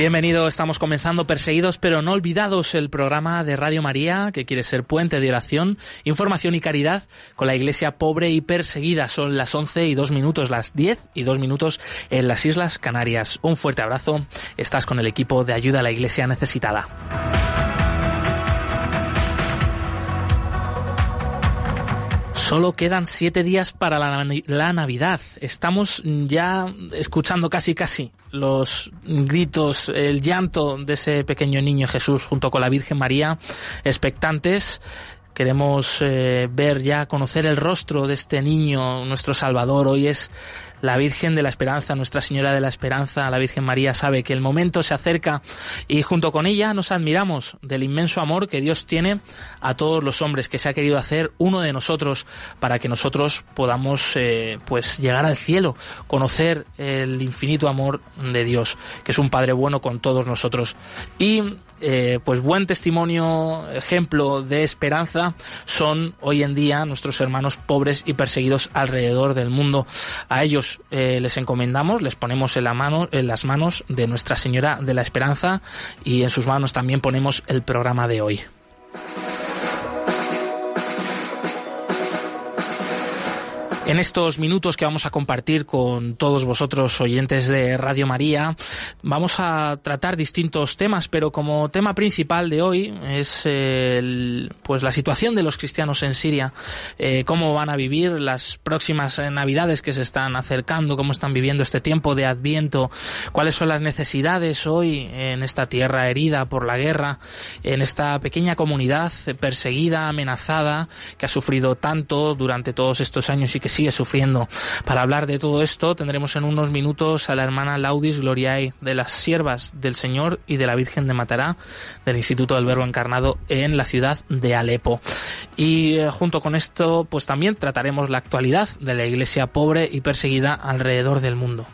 Bienvenido, estamos comenzando Perseguidos pero no olvidados, el programa de Radio María que quiere ser puente de oración, información y caridad con la iglesia pobre y perseguida. Son las 11 y 2 minutos, las 10 y 2 minutos en las Islas Canarias. Un fuerte abrazo, estás con el equipo de ayuda a la iglesia necesitada. Solo quedan siete días para la, Navidad. Estamos ya escuchando casi casi los gritos, el llanto de ese pequeño niño Jesús junto con la Virgen María, expectantes. Queremos eh, ver ya, conocer el rostro de este niño, nuestro Salvador. Hoy es la Virgen de la Esperanza, Nuestra Señora de la Esperanza, la Virgen María sabe que el momento se acerca y junto con ella nos admiramos del inmenso amor que Dios tiene a todos los hombres, que se ha querido hacer uno de nosotros para que nosotros podamos eh, pues llegar al cielo, conocer el infinito amor de Dios, que es un Padre bueno con todos nosotros. Y eh, pues buen testimonio, ejemplo de esperanza son hoy en día nuestros hermanos pobres y perseguidos alrededor del mundo. A ellos eh, les encomendamos, les ponemos en, la mano, en las manos de Nuestra Señora de la Esperanza y en sus manos también ponemos el programa de hoy. En estos minutos que vamos a compartir con todos vosotros oyentes de Radio María, vamos a tratar distintos temas, pero como tema principal de hoy es el, pues la situación de los cristianos en Siria, eh, cómo van a vivir las próximas eh, Navidades que se están acercando, cómo están viviendo este tiempo de Adviento, cuáles son las necesidades hoy en esta tierra herida por la guerra, en esta pequeña comunidad perseguida, amenazada, que ha sufrido tanto durante todos estos años y que sigue sufriendo. Para hablar de todo esto tendremos en unos minutos a la hermana Laudis Gloriae de las Siervas del Señor y de la Virgen de Matará del Instituto del Verbo Encarnado en la ciudad de Alepo. Y eh, junto con esto pues también trataremos la actualidad de la iglesia pobre y perseguida alrededor del mundo.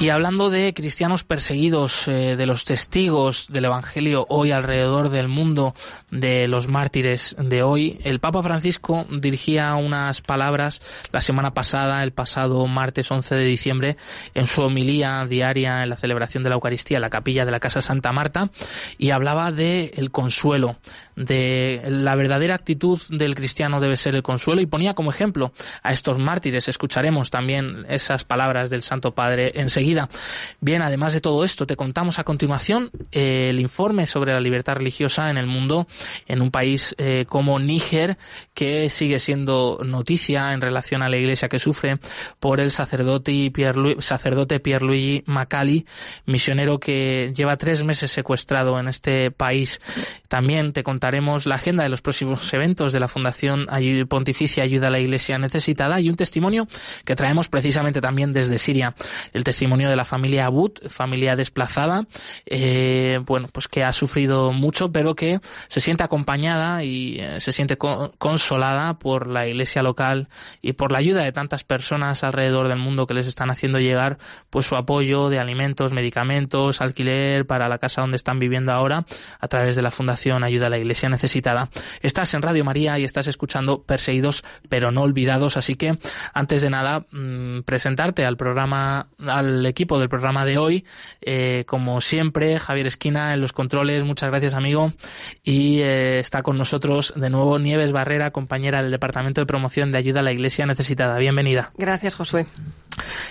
Y hablando de cristianos perseguidos, eh, de los testigos del Evangelio hoy alrededor del mundo, de los mártires de hoy, el Papa Francisco dirigía unas palabras la semana pasada, el pasado martes 11 de diciembre, en su homilía diaria en la celebración de la Eucaristía en la capilla de la Casa Santa Marta, y hablaba de el consuelo, de la verdadera actitud del cristiano debe ser el consuelo, y ponía como ejemplo a estos mártires. Escucharemos también esas palabras del Santo Padre enseguida Bien, además de todo esto, te contamos a continuación eh, el informe sobre la libertad religiosa en el mundo en un país eh, como Níger, que sigue siendo noticia en relación a la iglesia que sufre por el sacerdote Pierluigi, sacerdote Pierluigi Macali, misionero que lleva tres meses secuestrado en este país. También te contaremos la agenda de los próximos eventos de la Fundación Pontificia Ayuda a la Iglesia Necesitada y un testimonio que traemos precisamente también desde Siria. El testimonio de la familia Abud, familia desplazada, eh, bueno, pues que ha sufrido mucho, pero que se siente acompañada y eh, se siente consolada por la iglesia local y por la ayuda de tantas personas alrededor del mundo que les están haciendo llegar pues su apoyo de alimentos, medicamentos, alquiler para la casa donde están viviendo ahora a través de la Fundación Ayuda a la Iglesia Necesitada. Estás en Radio María y estás escuchando Perseguidos pero no olvidados, así que antes de nada mm, presentarte al programa, al equipo del programa de hoy. Eh, como siempre, Javier Esquina en los controles, muchas gracias amigo. Y eh, está con nosotros de nuevo Nieves Barrera, compañera del Departamento de Promoción de Ayuda a la Iglesia Necesitada. Bienvenida. Gracias, Josué.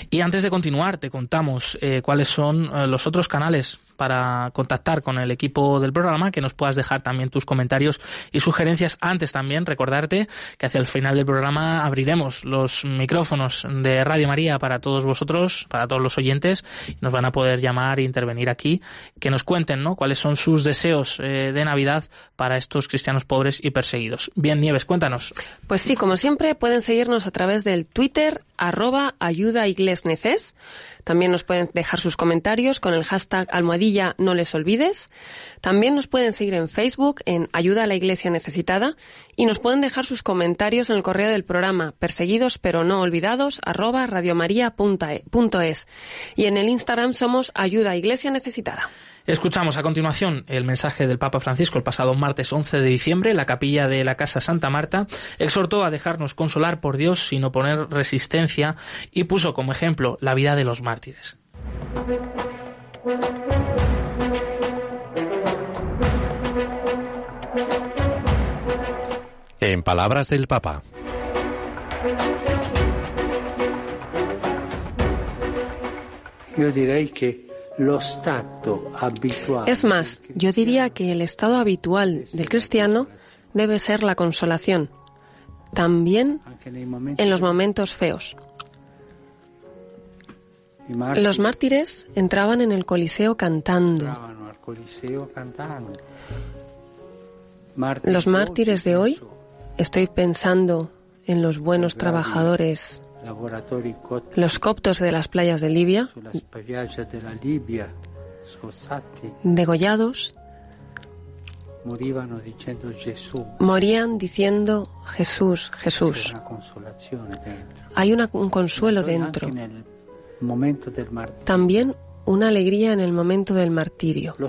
Y antes de continuar, te contamos eh, cuáles son los otros canales para contactar con el equipo del programa, que nos puedas dejar también tus comentarios y sugerencias. Antes también recordarte que hacia el final del programa abriremos los micrófonos de Radio María para todos vosotros, para todos los oyentes, nos van a poder llamar e intervenir aquí, que nos cuenten ¿no? cuáles son sus deseos eh, de Navidad para estos cristianos pobres y perseguidos. Bien, Nieves, cuéntanos. Pues sí, como siempre, pueden seguirnos a través del Twitter, arroba ayuda También nos pueden dejar sus comentarios con el hashtag almohadilla no les olvides. También nos pueden seguir en Facebook en Ayuda a la Iglesia Necesitada y nos pueden dejar sus comentarios en el correo del programa perseguidos pero no olvidados arroba radiomaria.es y en el Instagram somos Ayuda a Iglesia Necesitada. Escuchamos a continuación el mensaje del Papa Francisco el pasado martes 11 de diciembre. La capilla de la Casa Santa Marta exhortó a dejarnos consolar por Dios sin oponer resistencia y puso como ejemplo la vida de los mártires. En palabras del Papa. Yo diré que es más, yo diría que el estado habitual del cristiano debe ser la consolación, también en los momentos feos. Los mártires entraban en el Coliseo cantando. Los mártires de hoy, estoy pensando en los buenos trabajadores los coptos de las playas de Libia, degollados, morían diciendo Jesús, Jesús. Hay un consuelo dentro. También una alegría en el momento del martirio. El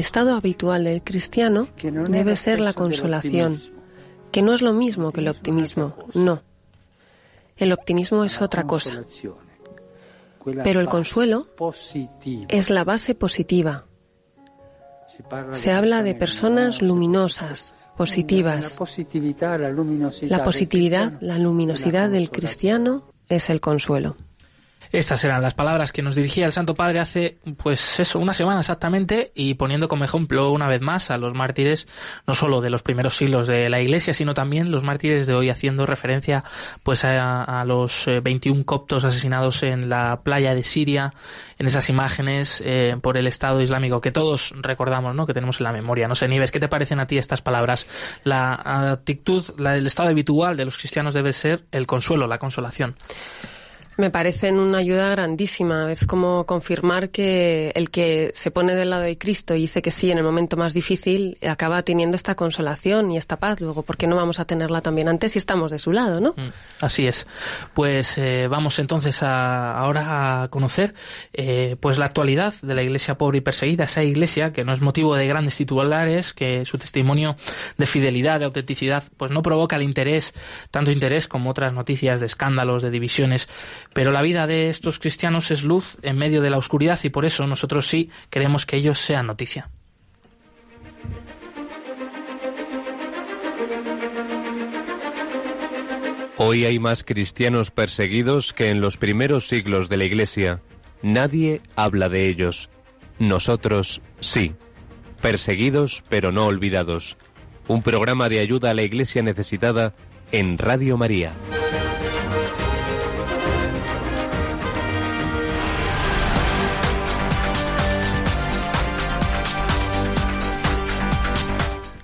estado habitual del cristiano debe ser la consolación que no es lo mismo que el optimismo, no. El optimismo es otra cosa. Pero el consuelo es la base positiva. Se habla de personas luminosas, positivas. La positividad, la luminosidad del cristiano es el consuelo. Estas eran las palabras que nos dirigía el Santo Padre hace, pues eso, una semana exactamente, y poniendo como ejemplo una vez más a los mártires, no solo de los primeros siglos de la Iglesia, sino también los mártires de hoy, haciendo referencia pues a, los 21 eh, coptos asesinados en la playa de Siria, en esas imágenes eh, por el Estado Islámico que todos recordamos, ¿no? Que tenemos en la memoria. No sé, Nieves, ¿qué te parecen a ti estas palabras? La actitud, la, el estado habitual de los cristianos debe ser el consuelo, la consolación. Me parecen una ayuda grandísima. Es como confirmar que el que se pone del lado de Cristo y dice que sí en el momento más difícil acaba teniendo esta consolación y esta paz luego. ¿Por qué no vamos a tenerla también antes si estamos de su lado, no? Mm, así es. Pues eh, vamos entonces a, ahora a conocer eh, pues la actualidad de la Iglesia pobre y perseguida, esa Iglesia que no es motivo de grandes titulares, que su testimonio de fidelidad, de autenticidad, pues no provoca el interés, tanto interés como otras noticias de escándalos, de divisiones pero la vida de estos cristianos es luz en medio de la oscuridad y por eso nosotros sí queremos que ellos sean noticia. Hoy hay más cristianos perseguidos que en los primeros siglos de la Iglesia. Nadie habla de ellos. Nosotros sí. Perseguidos pero no olvidados. Un programa de ayuda a la Iglesia necesitada en Radio María.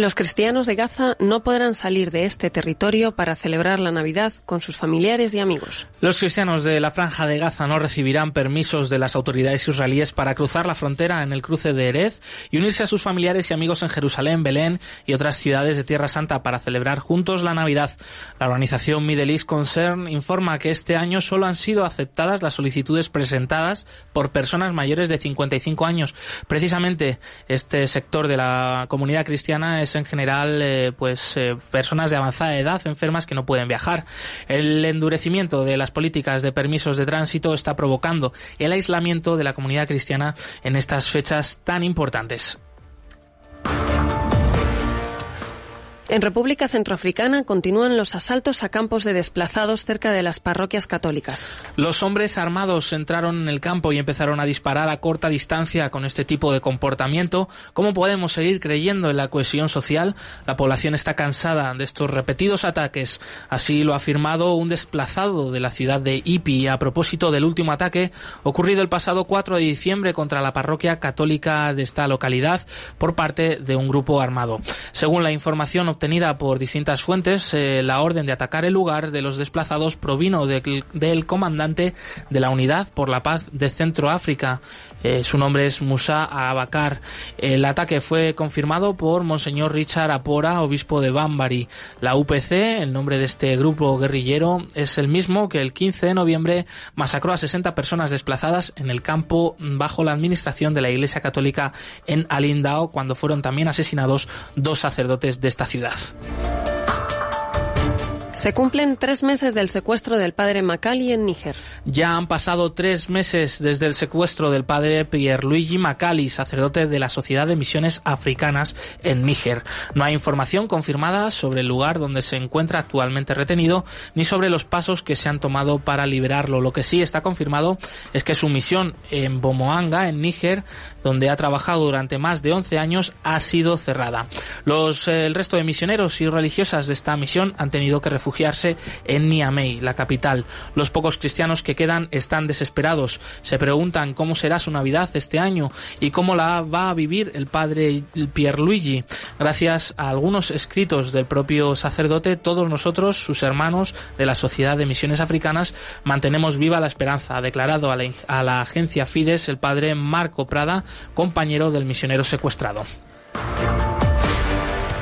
Los cristianos de Gaza no podrán salir de este territorio para celebrar la Navidad con sus familiares y amigos. Los cristianos de la franja de Gaza no recibirán permisos de las autoridades israelíes para cruzar la frontera en el cruce de Erez y unirse a sus familiares y amigos en Jerusalén, Belén y otras ciudades de Tierra Santa para celebrar juntos la Navidad. La organización Middle East Concern informa que este año solo han sido aceptadas las solicitudes presentadas por personas mayores de 55 años. Precisamente este sector de la comunidad cristiana es en general eh, pues eh, personas de avanzada edad enfermas que no pueden viajar. El endurecimiento de las políticas de permisos de tránsito está provocando el aislamiento de la comunidad cristiana en estas fechas tan importantes. En República Centroafricana continúan los asaltos a campos de desplazados cerca de las parroquias católicas. Los hombres armados entraron en el campo y empezaron a disparar a corta distancia con este tipo de comportamiento. ¿Cómo podemos seguir creyendo en la cohesión social? La población está cansada de estos repetidos ataques. Así lo ha afirmado un desplazado de la ciudad de Ipi a propósito del último ataque ocurrido el pasado 4 de diciembre contra la parroquia católica de esta localidad por parte de un grupo armado. Según la información obtenida por distintas fuentes, eh, la orden de atacar el lugar de los desplazados provino del comandante de la Unidad por la Paz de Centroáfrica. Eh, su nombre es Musa Abakar. El ataque fue confirmado por Monseñor Richard Apora, obispo de Bambari. La UPC, el nombre de este grupo guerrillero, es el mismo que el 15 de noviembre masacró a 60 personas desplazadas en el campo bajo la administración de la Iglesia Católica en Alindao, cuando fueron también asesinados dos sacerdotes de esta ciudad. Se cumplen tres meses del secuestro del padre Macali en Níger. Ya han pasado tres meses desde el secuestro del padre Pierluigi Macali, sacerdote de la Sociedad de Misiones Africanas en Níger. No hay información confirmada sobre el lugar donde se encuentra actualmente retenido, ni sobre los pasos que se han tomado para liberarlo. Lo que sí está confirmado es que su misión en Bomoanga, en Níger, donde ha trabajado durante más de 11 años, ha sido cerrada. Los, eh, el resto de misioneros y religiosas de esta misión han tenido que refugiarse en Niamey, la capital. Los pocos cristianos que quedan están desesperados. Se preguntan cómo será su Navidad este año y cómo la va a vivir el padre Pierluigi. Gracias a algunos escritos del propio sacerdote, todos nosotros, sus hermanos de la Sociedad de Misiones Africanas, mantenemos viva la esperanza, ha declarado a la, a la agencia Fides el padre Marco Prada, compañero del misionero secuestrado.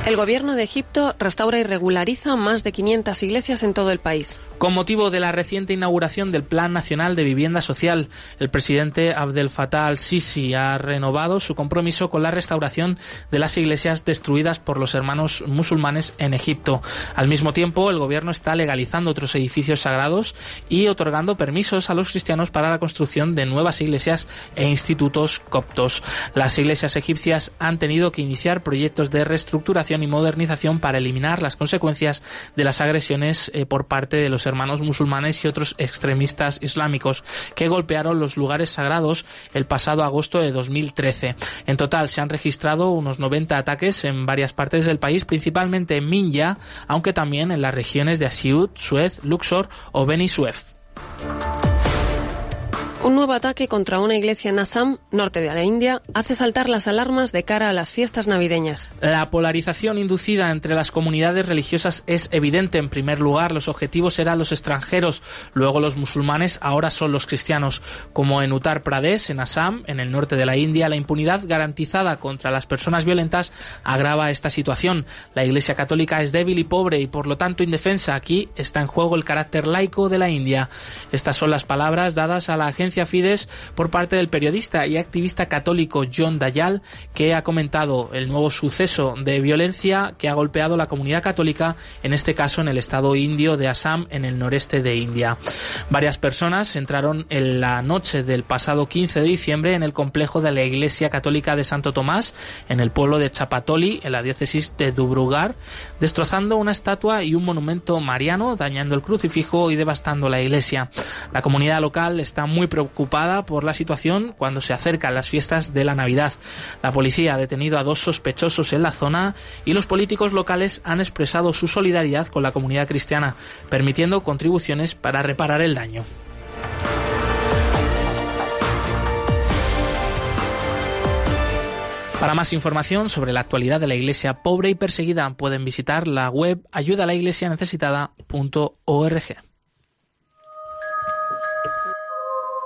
El gobierno de Egipto restaura y regulariza más de 500 iglesias en todo el país. Con motivo de la reciente inauguración del Plan Nacional de Vivienda Social, el presidente Abdel Fattah al-Sisi ha renovado su compromiso con la restauración de las iglesias destruidas por los hermanos musulmanes en Egipto. Al mismo tiempo, el gobierno está legalizando otros edificios sagrados y otorgando permisos a los cristianos para la construcción de nuevas iglesias e institutos coptos. Las iglesias egipcias han tenido que iniciar proyectos de reestructuración y modernización para eliminar las consecuencias de las agresiones eh, por parte de los hermanos musulmanes y otros extremistas islámicos que golpearon los lugares sagrados el pasado agosto de 2013. En total se han registrado unos 90 ataques en varias partes del país, principalmente en Minya, aunque también en las regiones de Asiut, Suez, Luxor o Beni Suef. Un nuevo ataque contra una iglesia en Assam, norte de la India, hace saltar las alarmas de cara a las fiestas navideñas. La polarización inducida entre las comunidades religiosas es evidente. En primer lugar, los objetivos eran los extranjeros, luego los musulmanes, ahora son los cristianos. Como en Uttar Pradesh, en Assam, en el norte de la India, la impunidad garantizada contra las personas violentas agrava esta situación. La iglesia católica es débil y pobre y por lo tanto indefensa. Aquí está en juego el carácter laico de la India. Estas son las palabras dadas a la agencia Fides por parte del periodista y activista católico John Dayal, que ha comentado el nuevo suceso de violencia que ha golpeado la comunidad católica, en este caso en el estado indio de Assam, en el noreste de India. Varias personas entraron en la noche del pasado 15 de diciembre en el complejo de la Iglesia Católica de Santo Tomás, en el pueblo de Chapatoli, en la diócesis de Dubrugar, destrozando una estatua y un monumento mariano, dañando el crucifijo y devastando la iglesia. La comunidad local está muy preocupada por la situación cuando se acercan las fiestas de la Navidad. La policía ha detenido a dos sospechosos en la zona y los políticos locales han expresado su solidaridad con la comunidad cristiana, permitiendo contribuciones para reparar el daño. Para más información sobre la actualidad de la Iglesia pobre y perseguida pueden visitar la web ayudalaiglesianecesitada.org.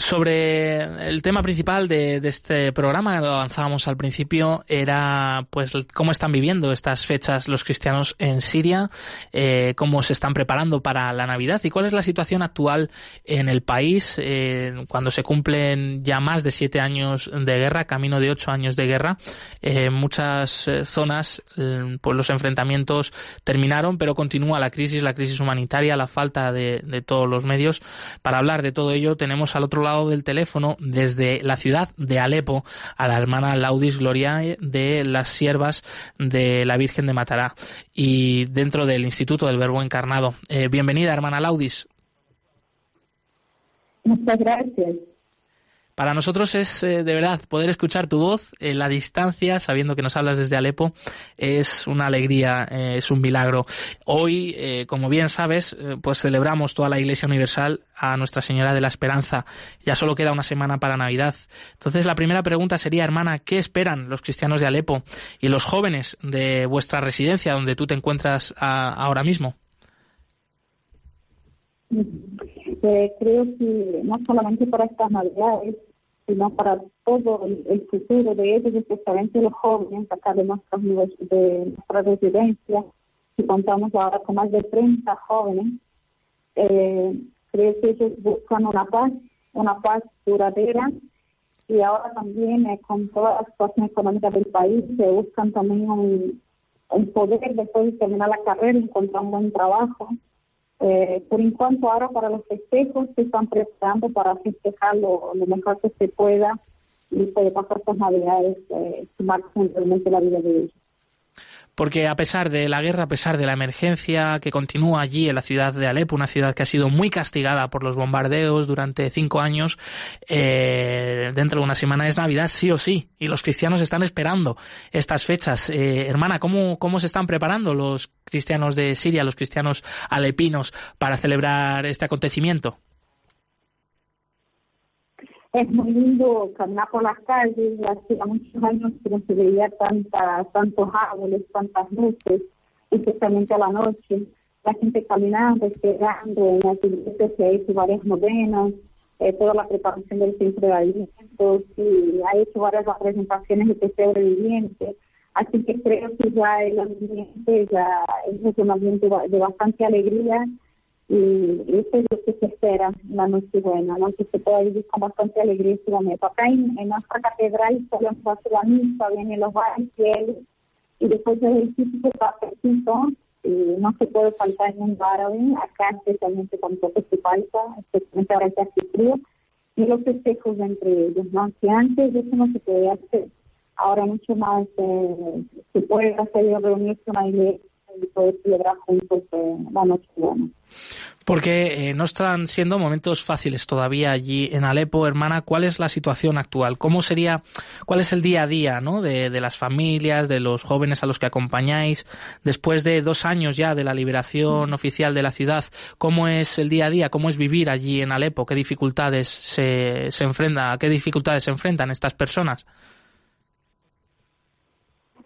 Sobre el tema principal de, este programa, lo avanzábamos al principio, era pues cómo están viviendo estas fechas los cristianos en Siria, eh, cómo se están preparando para la Navidad y cuál es la situación actual en el país eh, cuando se cumplen ya más de siete años de guerra, camino de ocho años de guerra. en muchas zonas pues los enfrentamientos terminaron, pero continúa la crisis, la crisis humanitaria, la falta de, de todos los medios. Para hablar de todo ello tenemos al otro lado del teléfono desde la ciudad de Alepo a la hermana Laudis Gloriae de las siervas de la Virgen de Matará y dentro del Instituto del Verbo Encarnado. Eh, bienvenida, hermana Laudis. Muchas gracias. Para nosotros es eh, de verdad poder escuchar tu voz en la distancia, sabiendo que nos hablas desde Alepo, es una alegría, eh, es un milagro. Hoy, eh, como bien sabes, pues celebramos toda la Iglesia Universal a Nuestra Señora de la Esperanza. Ya solo queda una semana para Navidad. Entonces, la primera pregunta sería, hermana, ¿qué esperan los cristianos de Alepo y los jóvenes de vuestra residencia donde tú te encuentras ahora mismo? creo que no solamente para estas navidades, sino para todo el, futuro de ellos, especialmente los jóvenes acá de, nuestras, de nuestra residencia, y contamos ahora con más de 30 jóvenes, eh, creo que ellos buscan una paz, una paz duradera, y ahora también eh, con toda la situación económica del país, se buscan también un poder después de terminar la carrera, encontrar un buen trabajo, eh, por enquanto, ahora para los festejos se están preparando para festejar lo, mejor que se pueda y poder pasar estas navidades eh, realmente la vida de ellos porque a pesar de la guerra, a pesar de la emergencia que continúa allí en la ciudad de Alepo, una ciudad que ha sido muy castigada por los bombardeos durante cinco años, eh, dentro de una semana es Navidad sí o sí, y los cristianos están esperando estas fechas. Eh, hermana, ¿cómo, ¿cómo se están preparando los cristianos de Siria, los cristianos alepinos, para celebrar este acontecimiento? Es muy lindo caminar por las calles, hace muchos años que no se veía tanta, tantos árboles, tantas luces, especialmente a la noche, la gente caminando, esperando, en las iglesias se ha hecho varias novenas, eh, toda la preparación del centro de alimentos, y ha hecho varias representaciones de pesebre viviente, así que creo que ya el ambiente es un ambiente de bastante alegría, y eso es lo que se espera en la Nochebuena, ¿no? que se pueda vivir con bastante alegría este momento. Acá en, nuestra catedral solemos hacer la misa, vienen los bares y después del el típico cafecito, y no se puede faltar en un árabe, acá especialmente cuando se falta, especialmente ahora que hace frío, y los festejos entre ellos, ¿no? Que antes eso no se podía hacer, ahora mucho más eh, se puede hacer reunirse en una iglesia y poder celebrar juntos eh, la Nochebuena porque eh, no están siendo momentos fáciles todavía allí en Alepo, hermana. ¿Cuál es la situación actual? ¿Cómo sería, cuál es el día a día, ¿no? de, las familias, de los jóvenes a los que acompañáis, después de dos años ya de la liberación oficial de la ciudad? ¿Cómo es el día a día? ¿Cómo es vivir allí en Alepo? ¿Qué dificultades se, se enfrentan? ¿A qué dificultades se enfrentan estas personas?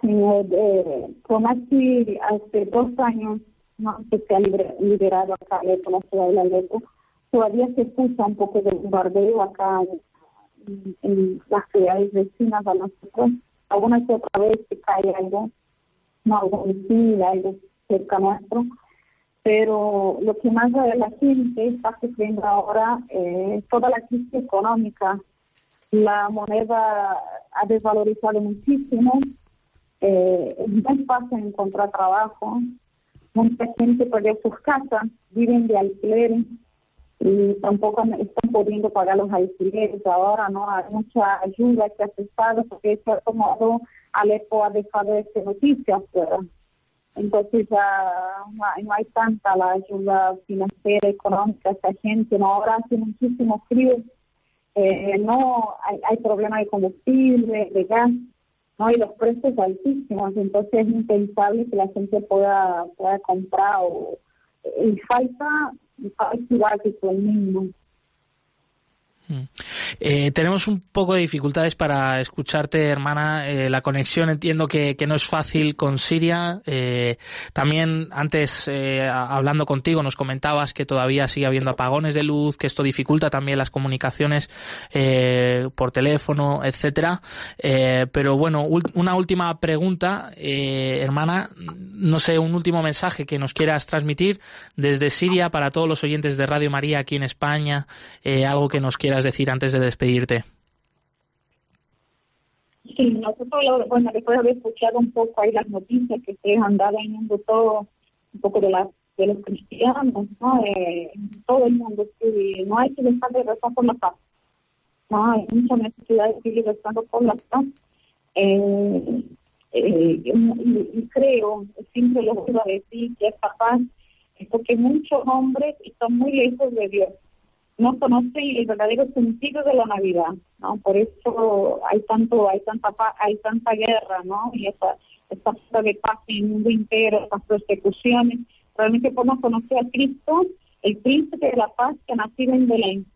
Eh, como hace dos años no que se ha liberado acá por la ciudad de Alepo, todavía se escucha un poco de bombardeo acá en, las ciudades vecinas a nosotros. Alguna que otra vez se cae algo, no algo misil, algo cerca nuestro, pero lo que más la gente está sufriendo ahora es toda la crisis económica. La moneda ha desvalorizado muchísimo, eh, es muy fácil encontrar trabajo, mucha gente perdió sus casas, viven de alquiler y tampoco están pudiendo pagar los alquileres ahora, ¿no? Hay mucha ayuda que cesado porque de cierto modo Alepo ha dejado de ser noticia. Entonces ya no hay, tanta la ayuda financiera, económica esta gente, ¿no? Ahora hace muchísimo frío, eh, no hay, hay problemas de combustible, de gas, no y los precios altísimos entonces es impensable que la gente pueda pueda comprar o y falta igual que el mismo. Eh, tenemos un poco de dificultades para escucharte, hermana. Eh, la conexión entiendo que, no es fácil con Siria. Eh, también antes, hablando contigo, nos comentabas que todavía sigue habiendo apagones de luz, que esto dificulta también las comunicaciones por teléfono, etcétera. pero bueno, una última pregunta, hermana. No sé, un último mensaje que nos quieras transmitir desde Siria para todos los oyentes de Radio María aquí en España. algo que nos quieras decir antes de despedirte? Sí, nosotros, bueno, después de haber escuchado un poco ahí las noticias que se han dado en el mundo todo, un poco de las de los cristianos, ¿no? Eh, todo el mundo, sí, no hay que dejar de rezar por la paz. No, hay mucha necesidad de seguir rezando por la paz. Eh, eh, y, creo, siempre lo voy a decir, que es porque muchos hombres están muy lejos de Dios no conocen el verdadero sentido de la Navidad, ¿no? Por eso hay tanto, hay tanta hay tanta guerra, ¿no? Y esa, esa falta de paz en el mundo entero, las persecuciones. Realmente podemos conocer a Cristo, el príncipe de la paz que ha nacido en Belén,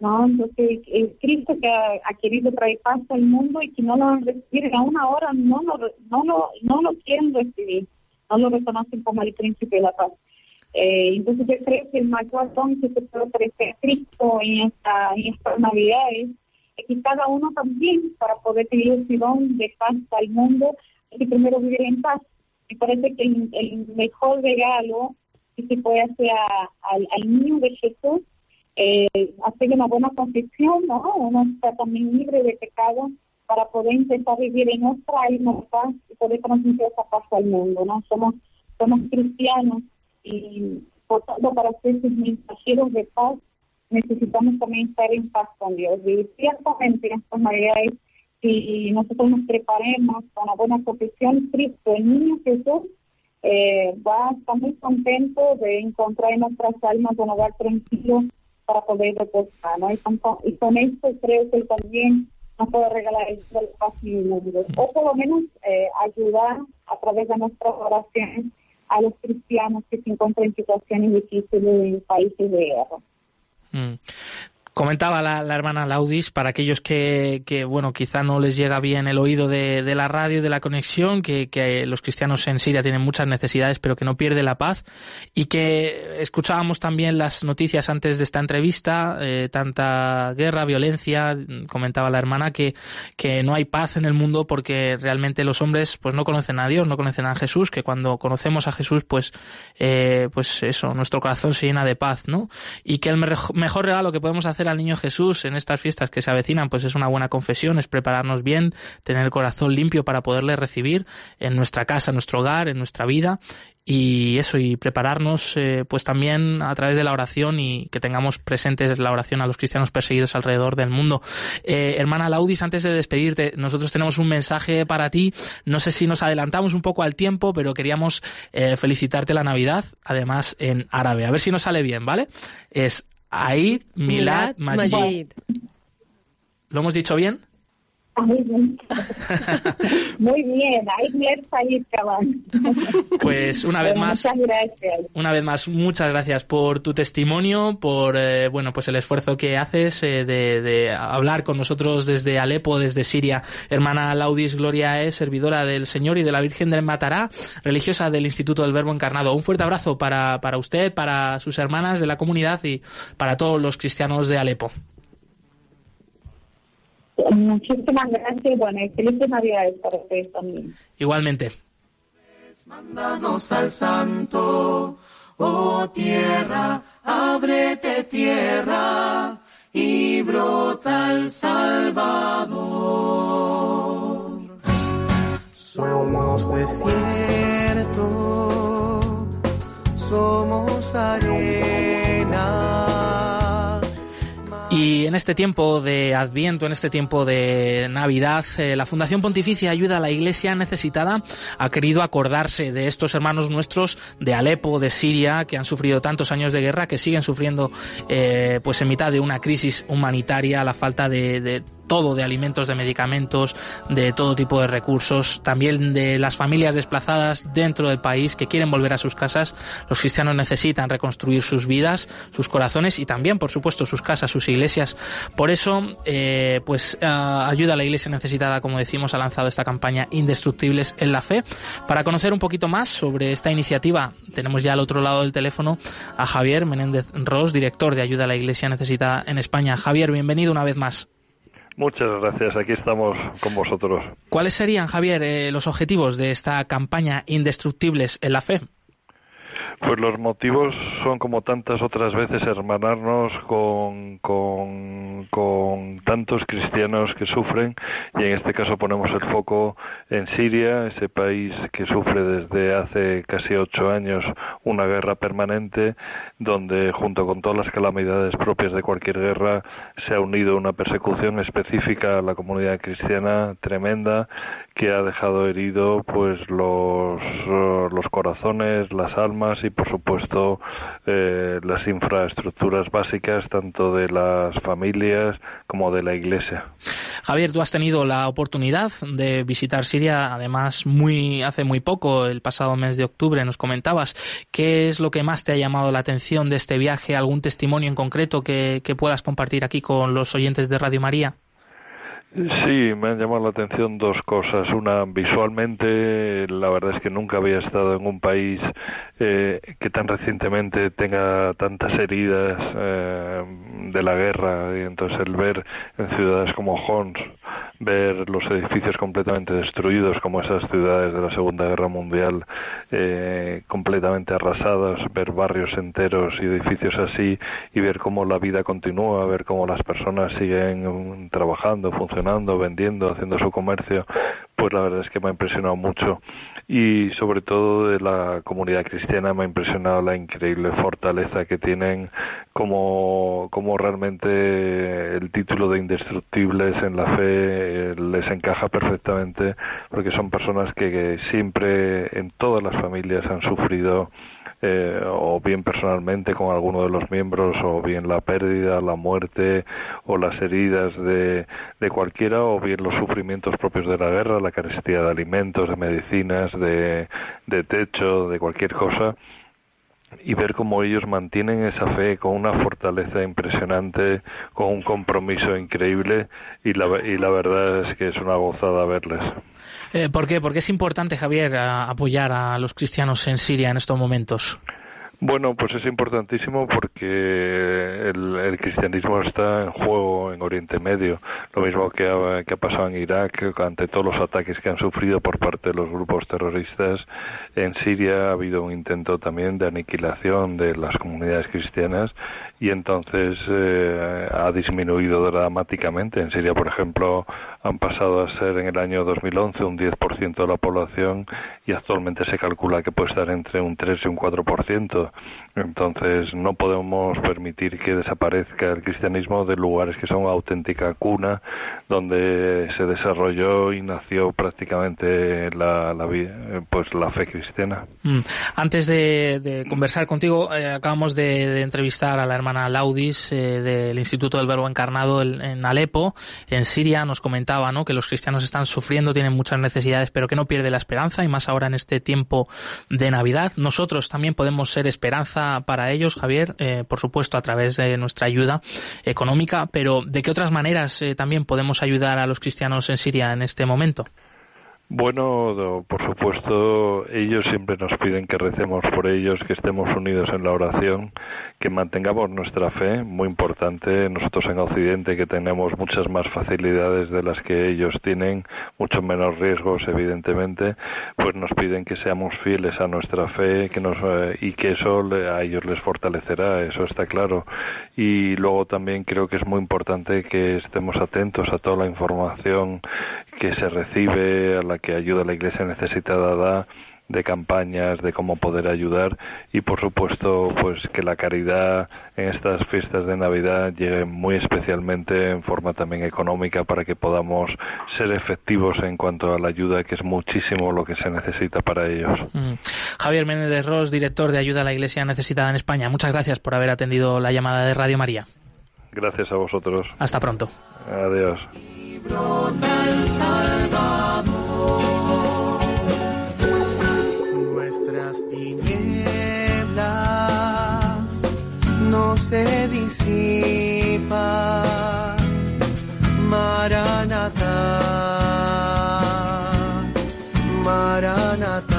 ¿no? Entonces, el Cristo que ha, querido traer paz al mundo y que no lo reciben a una hora, no lo, no lo, no lo quieren recibir, no lo reconocen como el príncipe de la paz. Eh, entonces yo creo que el don que se puede ofrecer a Cristo en, esta, en estas navidades es que cada uno también para poder tener ese don de paz al mundo hay que primero vivir en paz. Me parece que el, mejor regalo que se puede hacer al, niño de Jesús eh, hacer una buena confesión, ¿no? Uno está también libre de pecado para poder empezar a vivir en nuestra alma paz y poder transmitir esa paz al mundo, ¿no? Somos, somos cristianos y por tanto para ser sus mensajeros de paz necesitamos también estar en paz con Dios. Y ciertamente en estas navidades, si nosotros nos preparemos con una buena confesión, Cristo, el niño Jesús, eh, va a estar muy contento de encontrar en nuestras almas un hogar tranquilo para poder reposar. ¿no? Y, con, esto creo que también nos puede regalar el paz y el. O por lo menos eh, ayudar a través de nuestras oraciones a los cristianos que se encuentran en situaciones difíciles en países de guerra. Mm. Comentaba la, hermana Laudis, para aquellos que, que, bueno, quizá no les llega bien el oído de, de la radio, de la conexión, que, que, los cristianos en Siria tienen muchas necesidades, pero que no pierde la paz, y que escuchábamos también las noticias antes de esta entrevista, eh, tanta guerra, violencia, comentaba la hermana, que, que no hay paz en el mundo porque realmente los hombres pues no conocen a Dios, no conocen a Jesús, que cuando conocemos a Jesús, pues, eh, pues eso, nuestro corazón se llena de paz, ¿no? Y que el mejor regalo que podemos hacer al niño Jesús en estas fiestas que se avecinan, pues es una buena confesión, es prepararnos bien, tener el corazón limpio para poderle recibir en nuestra casa, en nuestro hogar, en nuestra vida y eso y prepararnos eh, pues también a través de la oración y que tengamos presentes la oración a los cristianos perseguidos alrededor del mundo. Eh, hermana Laudis, antes de despedirte, nosotros tenemos un mensaje para ti. No sé si nos adelantamos un poco al tiempo, pero queríamos eh, felicitarte la Navidad, además en árabe. A ver si nos sale bien, ¿vale? Es Aid Milad Majid. ¿Lo hemos dicho bien? Muy bien, muy bien, Pues una vez más, una vez más, muchas gracias por tu testimonio, por eh, bueno, pues el esfuerzo que haces eh, de, de, hablar con nosotros desde Alepo, desde Siria. Hermana Laudis Gloria es servidora del Señor y de la Virgen del Matará, religiosa del Instituto del Verbo Encarnado. Un fuerte abrazo para, para usted, para sus hermanas de la comunidad y para todos los cristianos de Alepo. Muchísimas gracias. Bueno, y felices Navidades para ustedes también. Igualmente. Mándanos al santo, oh tierra, ábrete tierra y brota el Salvador. Somos desierto, somos arena y en este tiempo de Adviento, en este tiempo de Navidad, eh, la Fundación Pontificia Ayuda a la Iglesia Necesitada. Ha querido acordarse de estos hermanos nuestros de Alepo, de Siria, que han sufrido tantos años de guerra, que siguen sufriendo, eh, pues en mitad de una crisis humanitaria, la falta de todo, de alimentos, de medicamentos, de todo tipo de recursos, también de las familias desplazadas dentro del país que quieren volver a sus casas. Los cristianos necesitan reconstruir sus vidas, sus corazones y también, por supuesto, sus casas, sus iglesias. Por eso, eh, pues ayuda a la iglesia necesitada, como decimos, ha lanzado esta campaña Indestructibles en la Fe. Para conocer un poquito más sobre esta iniciativa, tenemos ya al otro lado del teléfono a Javier Menéndez Ross, director de Ayuda a la Iglesia Necesitada en España. Javier, bienvenido una vez más. Muchas gracias, aquí estamos con vosotros. ¿Cuáles serían, Javier, eh, los objetivos de esta campaña Indestructibles en la Fe? Pues los motivos son como tantas otras veces hermanarnos con, con, con, tantos cristianos que sufren y en este caso ponemos el foco en Siria, ese país que sufre desde hace casi ocho años una guerra permanente donde junto con todas las calamidades propias de cualquier guerra se ha unido una persecución específica a la comunidad cristiana tremenda que ha dejado herido pues los, los corazones, las almas y por supuesto eh, las infraestructuras básicas tanto de las familias como de la iglesia. Javier, tú has tenido la oportunidad de visitar Siria, además muy hace muy poco, el pasado mes de octubre, nos comentabas. ¿Qué es lo que más te ha llamado la atención de este viaje? ¿Algún testimonio en concreto que puedas compartir aquí con los oyentes de Radio María? Sí, me han llamado la atención dos cosas. Una, visualmente, la verdad es que nunca había estado en un país eh, que tan recientemente tenga tantas heridas eh, de la guerra. Y entonces el ver en ciudades como Homs, ver los edificios completamente destruidos, como esas ciudades de la Segunda Guerra Mundial, eh, completamente arrasadas, ver barrios enteros y edificios así, y ver cómo la vida continúa, ver cómo las personas siguen trabajando, funcionando vendiendo, haciendo su comercio, pues la verdad es que me ha impresionado mucho. Y sobre todo de la comunidad cristiana me ha impresionado la increíble fortaleza que tienen como, como realmente el título de indestructibles en la fe eh, les encaja perfectamente porque son personas que siempre en todas las familias han sufrido eh, o bien personalmente con alguno de los miembros, o bien la pérdida, la muerte o las heridas de, de cualquiera, o bien los sufrimientos propios de la guerra, la carestía de alimentos, de medicinas, de, de techo, de cualquier cosa y ver cómo ellos mantienen esa fe con una fortaleza impresionante, con un compromiso increíble y la, y la verdad es que es una gozada verles. Eh, ¿Por qué? Porque es importante, Javier, apoyar a los cristianos en Siria en estos momentos. Bueno, pues es importantísimo porque el, cristianismo está en juego en Oriente Medio, lo mismo que ha, que ha pasado en Irak ante todos los ataques que han sufrido por parte de los grupos terroristas. En Siria ha habido un intento también de aniquilación de las comunidades cristianas y entonces eh, ha disminuido dramáticamente. En Siria, por ejemplo, han pasado a ser en el año 2011 un 10% de la población y actualmente se calcula que puede estar entre un 3 y un 4%. Entonces no podemos permitir que desaparezca el cristianismo de lugares que son auténtica cuna donde se desarrolló y nació prácticamente la, la pues la fe cristiana. Mm. Antes de, conversar contigo, eh, acabamos de entrevistar a la hermana Laudis eh, del Instituto del Verbo Encarnado en, Alepo, en Siria, nos comentaba ¿no? que los cristianos están sufriendo, tienen muchas necesidades, pero que no pierde la esperanza, y más ahora en este tiempo de Navidad. Nosotros también podemos ser esperanza para ellos, Javier, eh, por supuesto, a través de nuestra ayuda económica, pero ¿de qué otras maneras eh, también podemos ayudar a los cristianos en Siria en este momento? Bueno, por supuesto, ellos siempre nos piden que recemos por ellos, que estemos unidos en la oración, que mantengamos nuestra fe, muy importante. Nosotros en Occidente, que tenemos muchas más facilidades de las que ellos tienen, muchos menos riesgos, evidentemente, pues nos piden que seamos fieles a nuestra fe que nos, eh, y que eso a ellos les fortalecerá, eso está claro. Y luego también creo que es muy importante que estemos atentos a toda la información que se recibe, a la que ayuda la Iglesia necesitada da, de campañas de cómo poder ayudar y por supuesto pues que la caridad en estas fiestas de Navidad llegue muy especialmente en forma también económica para que podamos ser efectivos en cuanto a la ayuda que es muchísimo lo que se necesita para ellos. Mm. Javier Méndez Ross, director de Ayuda a la Iglesia Necesitada en España. Muchas gracias por haber atendido la llamada de Radio María. Gracias a vosotros. Hasta pronto. Adiós. Nuestras tinieblas no se disipan. Maranatha, Maranatha.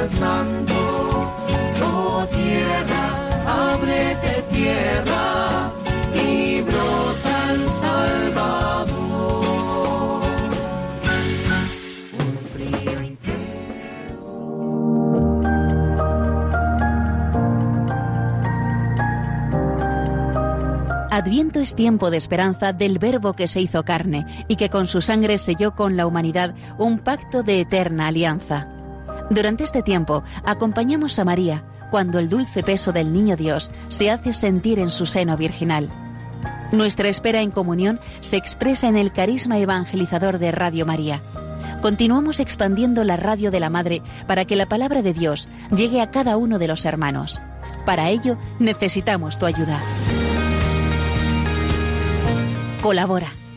Mándanos al santo, oh tierra, ábrete tierra y brota el Salvador. Un frío intenso. Adviento es tiempo de esperanza del Verbo que se hizo carne y que con su sangre selló con la humanidad un pacto de eterna alianza. Durante este tiempo acompañamos a María cuando el dulce peso del Niño Dios se hace sentir en su seno virginal. Nuestra espera en comunión se expresa en el carisma evangelizador de Radio María. Continuamos expandiendo la radio de la Madre para que la palabra de Dios llegue a cada uno de los hermanos. Para ello necesitamos tu ayuda. Colabora.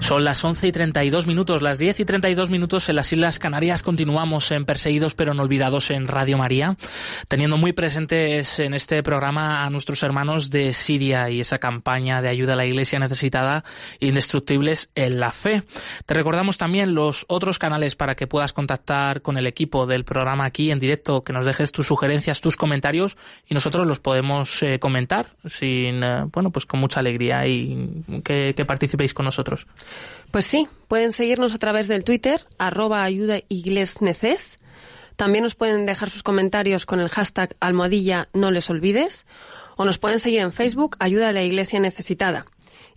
Son las 11 y 32 minutos, las 10 y 32 minutos en las Islas Canarias. Continuamos en Perseguidos pero no olvidados en Radio María, teniendo muy presentes en este programa a nuestros hermanos de Siria y esa campaña de ayuda a la Iglesia necesitada, indestructibles en la fe. Te recordamos también los otros canales para que puedas contactar con el equipo del programa aquí en directo, que nos dejes tus sugerencias, tus comentarios y nosotros los podemos eh, comentar sin, eh, bueno, pues con mucha alegría y que, que participéis con nosotros. Pues sí, pueden seguirnos a través del Twitter, arroba ayuda neces. También nos pueden dejar sus comentarios con el hashtag almohadilla no les olvides. O nos pueden seguir en Facebook, Ayuda a la Iglesia Necesitada.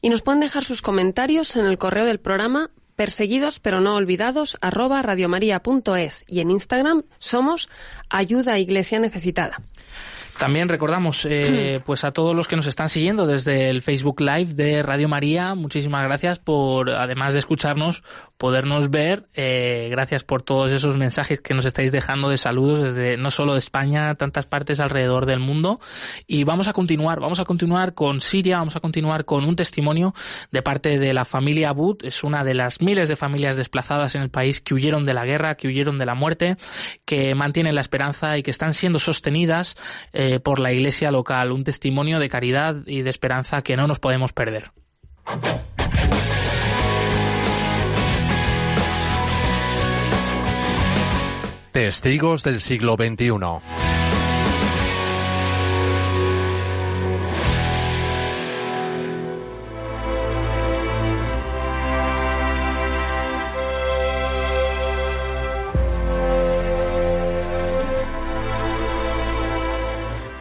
Y nos pueden dejar sus comentarios en el correo del programa perseguidos pero no olvidados arroba radiomaria.es y en Instagram somos Ayuda Iglesia Necesitada. También recordamos eh, pues a todos los que nos están siguiendo desde el Facebook Live de Radio María, muchísimas gracias por, además de escucharnos, podernos ver. Eh, gracias por todos esos mensajes que nos estáis dejando de saludos desde no solo de España, tantas partes alrededor del mundo. Y vamos a continuar, vamos a continuar con Siria, vamos a continuar con un testimonio de parte de la familia Abud. Es una de las miles de familias desplazadas en el país que huyeron de la guerra, que huyeron de la muerte, que mantienen la esperanza y que están siendo sostenidas. Eh, por la iglesia local, un testimonio de caridad y de esperanza que no nos podemos perder. Testigos del siglo XXI.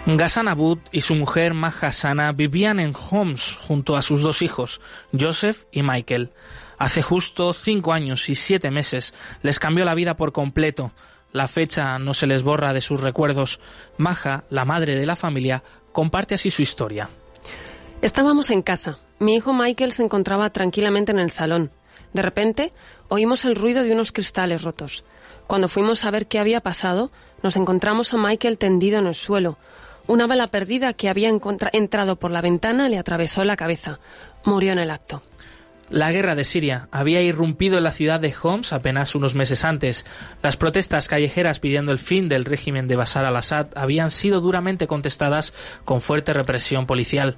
Ghassan Abud y su mujer Mahassana vivían en Homs junto a sus dos hijos, Joseph y Michael. Hace justo cinco años y siete meses les cambió la vida por completo. La fecha no se les borra de sus recuerdos. Maja, la madre de la familia, comparte así su historia. Estábamos en casa. Mi hijo Michael se encontraba tranquilamente en el salón. De repente, oímos el ruido de unos cristales rotos. Cuando fuimos a ver qué había pasado, nos encontramos a Michael tendido en el suelo. Una bala perdida que había entrado por la ventana le atravesó la cabeza. Murió en el acto. La guerra de Siria había irrumpido en la ciudad de Homs apenas unos meses antes. Las protestas callejeras pidiendo el fin del régimen de Bashar al-Assad habían sido duramente contestadas con fuerte represión policial.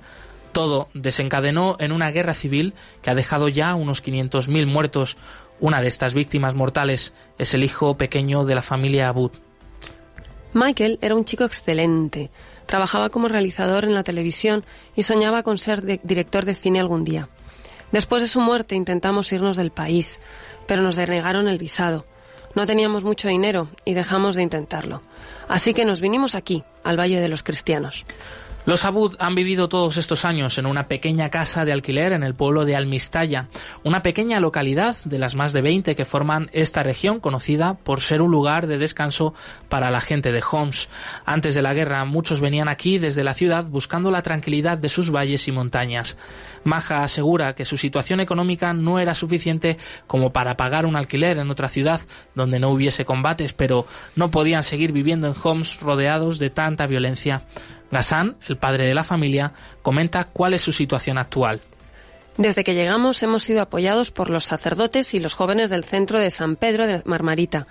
Todo desencadenó en una guerra civil que ha dejado ya unos 500.000 muertos. Una de estas víctimas mortales es el hijo pequeño de la familia Abud. Michael era un chico excelente. Trabajaba como realizador en la televisión y soñaba con ser director de cine algún día. Después de su muerte intentamos irnos del país, pero nos denegaron el visado. No teníamos mucho dinero y dejamos de intentarlo. Así que nos vinimos aquí, al Valle de los Cristianos. Los Abud han vivido todos estos años en una pequeña casa de alquiler en el pueblo de Almistaya, una pequeña localidad de las más de 20 que forman esta región conocida por ser un lugar de descanso para la gente de Homs. Antes de la guerra muchos venían aquí desde la ciudad buscando la tranquilidad de sus valles y montañas. Maja asegura que su situación económica no era suficiente como para pagar un alquiler en otra ciudad donde no hubiese combates, pero no podían seguir viviendo en Homs rodeados de tanta violencia. Gassan, el padre de la familia, comenta cuál es su situación actual. Desde que llegamos hemos sido apoyados por los sacerdotes y los jóvenes del centro de San Pedro de Marmarita.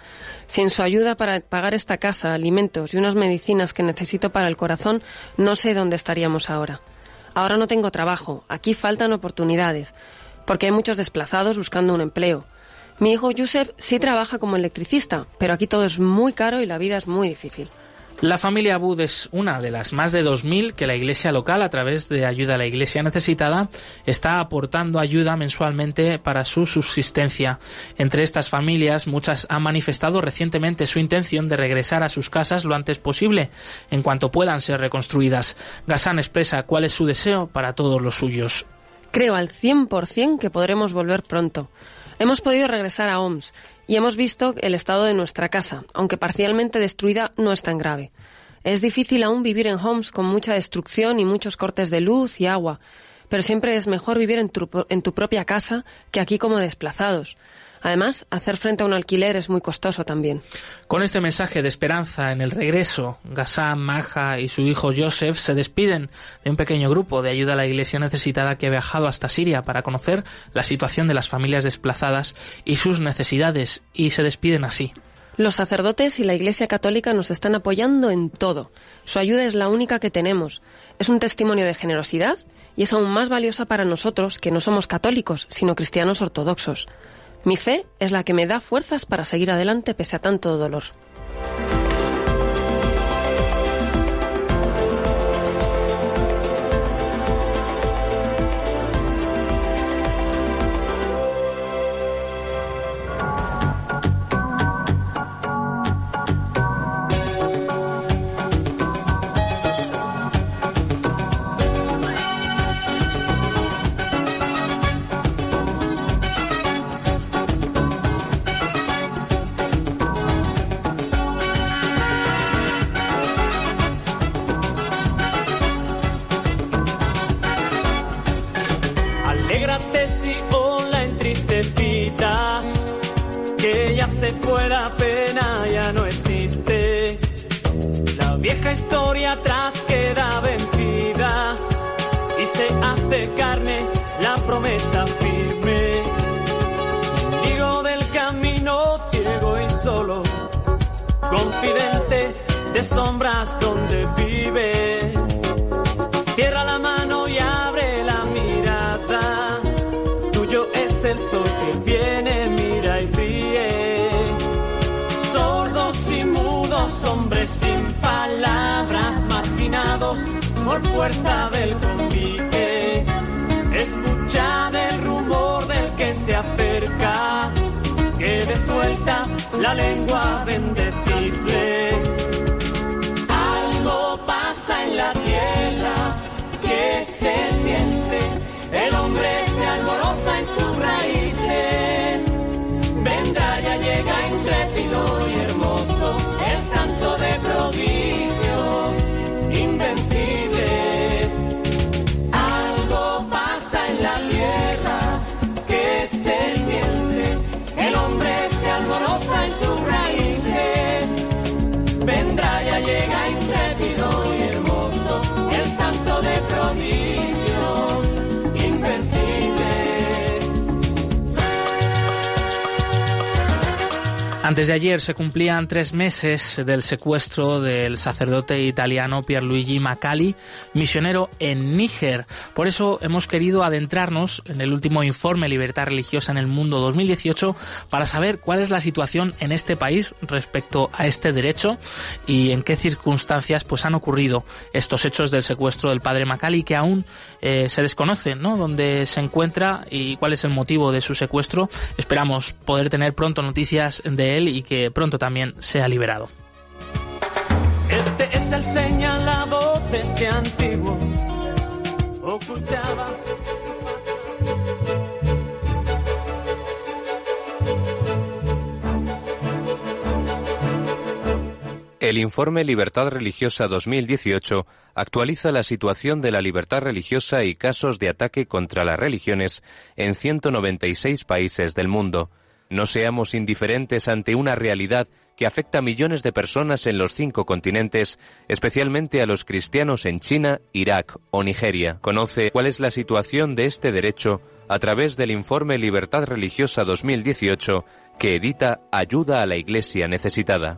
Sin su ayuda para pagar esta casa, alimentos y unas medicinas que necesito para el corazón, no sé dónde estaríamos ahora. Ahora no tengo trabajo, aquí faltan oportunidades, porque hay muchos desplazados buscando un empleo. Mi hijo Yusef sí trabaja como electricista, pero aquí todo es muy caro y la vida es muy difícil. La familia Abud es una de las más de 2.000 que la iglesia local, a través de ayuda a la iglesia necesitada, está aportando ayuda mensualmente para su subsistencia. Entre estas familias, muchas han manifestado recientemente su intención de regresar a sus casas lo antes posible, en cuanto puedan ser reconstruidas. Gassan expresa cuál es su deseo para todos los suyos. Creo al 100% que podremos volver pronto. Hemos podido regresar a OMS y hemos visto el estado de nuestra casa, aunque parcialmente destruida, no es tan grave. Es difícil aún vivir en Homs con mucha destrucción y muchos cortes de luz y agua, pero siempre es mejor vivir en tu propia casa que aquí como desplazados. Además, hacer frente a un alquiler es muy costoso también. Con este mensaje de esperanza en el regreso, Gassam, Maja y su hijo Joseph se despiden de un pequeño grupo de ayuda a la iglesia necesitada que ha viajado hasta Siria para conocer la situación de las familias desplazadas y sus necesidades, y se despiden así. Los sacerdotes y la Iglesia Católica nos están apoyando en todo. Su ayuda es la única que tenemos. Es un testimonio de generosidad y es aún más valiosa para nosotros que no somos católicos, sino cristianos ortodoxos. Mi fe es la que me da fuerzas para seguir adelante pese a tanto dolor. Sombras donde vives. Cierra la mano y abre la mirada. Tuyo es el sol que viene, mira y ríe. Sordos y mudos, hombres sin palabras, marginados por fuerza del convite. Escucha del rumor del que se acerca, que de suelta la lengua bendecible. Antes de ayer se cumplían tres meses del secuestro del sacerdote italiano Pierluigi Macali, misionero en Níger. Por eso hemos querido adentrarnos en el último informe Libertad Religiosa en el Mundo 2018 para saber cuál es la situación en este país respecto a este derecho y en qué circunstancias pues han ocurrido estos hechos del secuestro del padre Macali que aún eh, se desconocen, ¿no? Dónde se encuentra y cuál es el motivo de su secuestro. Esperamos poder tener pronto noticias de él y que pronto también sea liberado. Este es el señalado de este antiguo. Ocultaba. El informe Libertad Religiosa 2018 actualiza la situación de la libertad religiosa y casos de ataque contra las religiones en 196 países del mundo. No seamos indiferentes ante una realidad que afecta a millones de personas en los cinco continentes, especialmente a los cristianos en China, Irak o Nigeria. Conoce cuál es la situación de este derecho a través del informe Libertad Religiosa 2018 que edita Ayuda a la Iglesia Necesitada.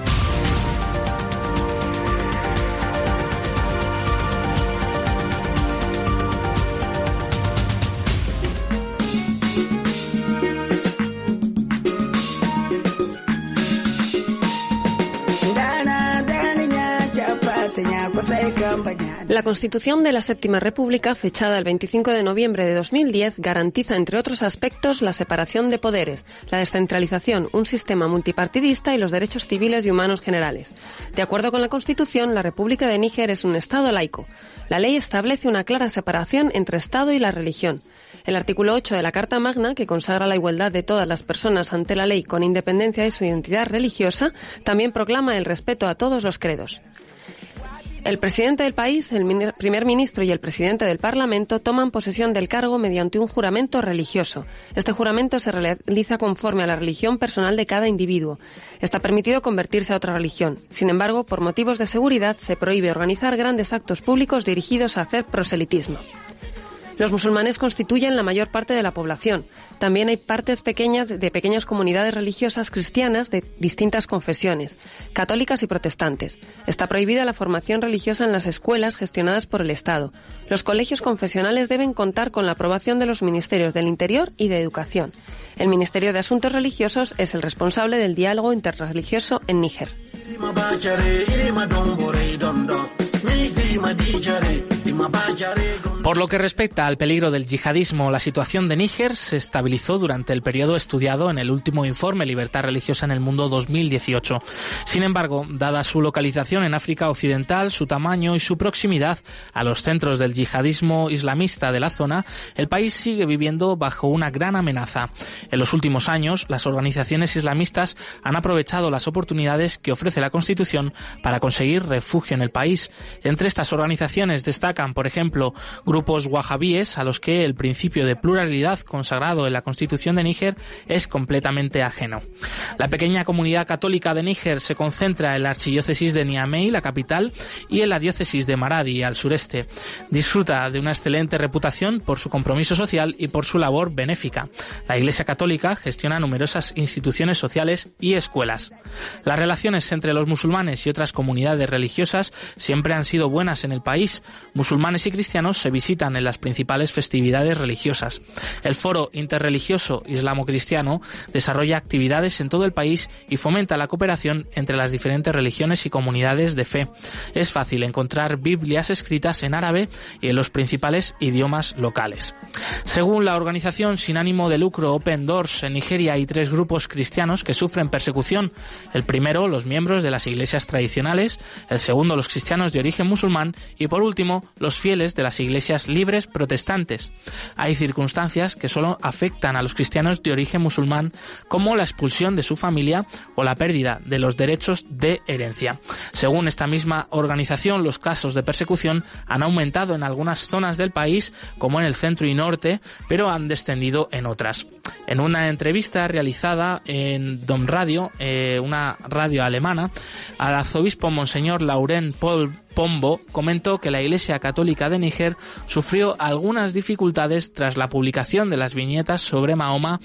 La Constitución de la Séptima República, fechada el 25 de noviembre de 2010, garantiza, entre otros aspectos, la separación de poderes, la descentralización, un sistema multipartidista y los derechos civiles y humanos generales. De acuerdo con la Constitución, la República de Níger es un Estado laico. La ley establece una clara separación entre Estado y la religión. El artículo 8 de la Carta Magna, que consagra la igualdad de todas las personas ante la ley con independencia de su identidad religiosa, también proclama el respeto a todos los credos. El presidente del país, el primer ministro y el presidente del Parlamento toman posesión del cargo mediante un juramento religioso. Este juramento se realiza conforme a la religión personal de cada individuo. Está permitido convertirse a otra religión. Sin embargo, por motivos de seguridad, se prohíbe organizar grandes actos públicos dirigidos a hacer proselitismo. Los musulmanes constituyen la mayor parte de la población. También hay partes pequeñas de pequeñas comunidades religiosas cristianas de distintas confesiones, católicas y protestantes. Está prohibida la formación religiosa en las escuelas gestionadas por el Estado. Los colegios confesionales deben contar con la aprobación de los ministerios del Interior y de Educación. El Ministerio de Asuntos Religiosos es el responsable del diálogo interreligioso en Níger. Por lo que respecta al peligro del yihadismo, la situación de Níger se estabilizó durante el periodo estudiado en el último informe Libertad Religiosa en el Mundo 2018. Sin embargo, dada su localización en África Occidental, su tamaño y su proximidad a los centros del yihadismo islamista de la zona, el país sigue viviendo bajo una gran amenaza. En los últimos años, las organizaciones islamistas han aprovechado las oportunidades que ofrece la Constitución para conseguir refugio en el país. Entre estas organizaciones destacan, por ejemplo, grupos wahabíes a los que el principio de pluralidad consagrado en la Constitución de Níger es completamente ajeno. La pequeña comunidad católica de Níger se concentra en la archidiócesis de Niamey, la capital, y en la diócesis de Maradi, al sureste. Disfruta de una excelente reputación por su compromiso social y por su labor benéfica. La Iglesia Católica gestiona numerosas instituciones sociales y escuelas. Las relaciones entre los musulmanes y otras comunidades religiosas siempre han sido buenas en el país. Musulmanes y cristianos se visitan en las principales festividades religiosas. El Foro Interreligioso Islamo-Cristiano desarrolla actividades en todo el país y fomenta la cooperación entre las diferentes religiones y comunidades de fe. Es fácil encontrar Biblias escritas en árabe y en los principales idiomas locales. Según la organización sin ánimo de lucro Open Doors, en Nigeria hay tres grupos cristianos que sufren persecución. El primero, los miembros de las iglesias tradicionales, el segundo, los cristianos de origen musulmán y por último, los fieles de las iglesias libres protestantes. Hay circunstancias que solo afectan a los cristianos de origen musulmán, como la expulsión de su familia o la pérdida de los derechos de herencia. Según esta misma organización, los casos de persecución han aumentado en algunas zonas del país, como en el centro y norte, pero han descendido en otras. En una entrevista realizada en Dom Radio, eh, una radio alemana, al arzobispo Monseñor Laurent Paul Pombo comentó que la Iglesia Católica de Níger sufrió algunas dificultades tras la publicación de las viñetas sobre Mahoma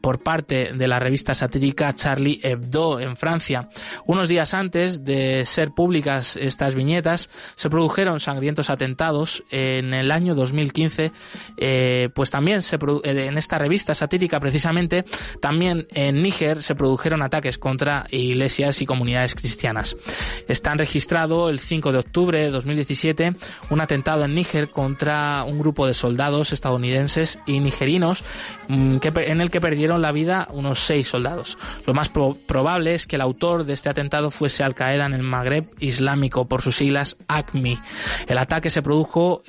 por parte de la revista satírica Charlie Hebdo en Francia. Unos días antes de ser públicas estas viñetas, se produjeron sangrientos atentados. En el año 2015, eh, pues también se eh, en esta revista satírica precisamente, también en Níger se produjeron ataques contra iglesias y comunidades cristianas. Están registrado el 5 de octubre octubre de 2017 un atentado en Níger contra un grupo de soldados estadounidenses y nigerinos mm, en el que perdieron la vida unos seis soldados. Lo más probable es que el autor de este atentado fuese Al Qaeda en el Magreb Islámico por sus siglas ACMI. El ataque se produjo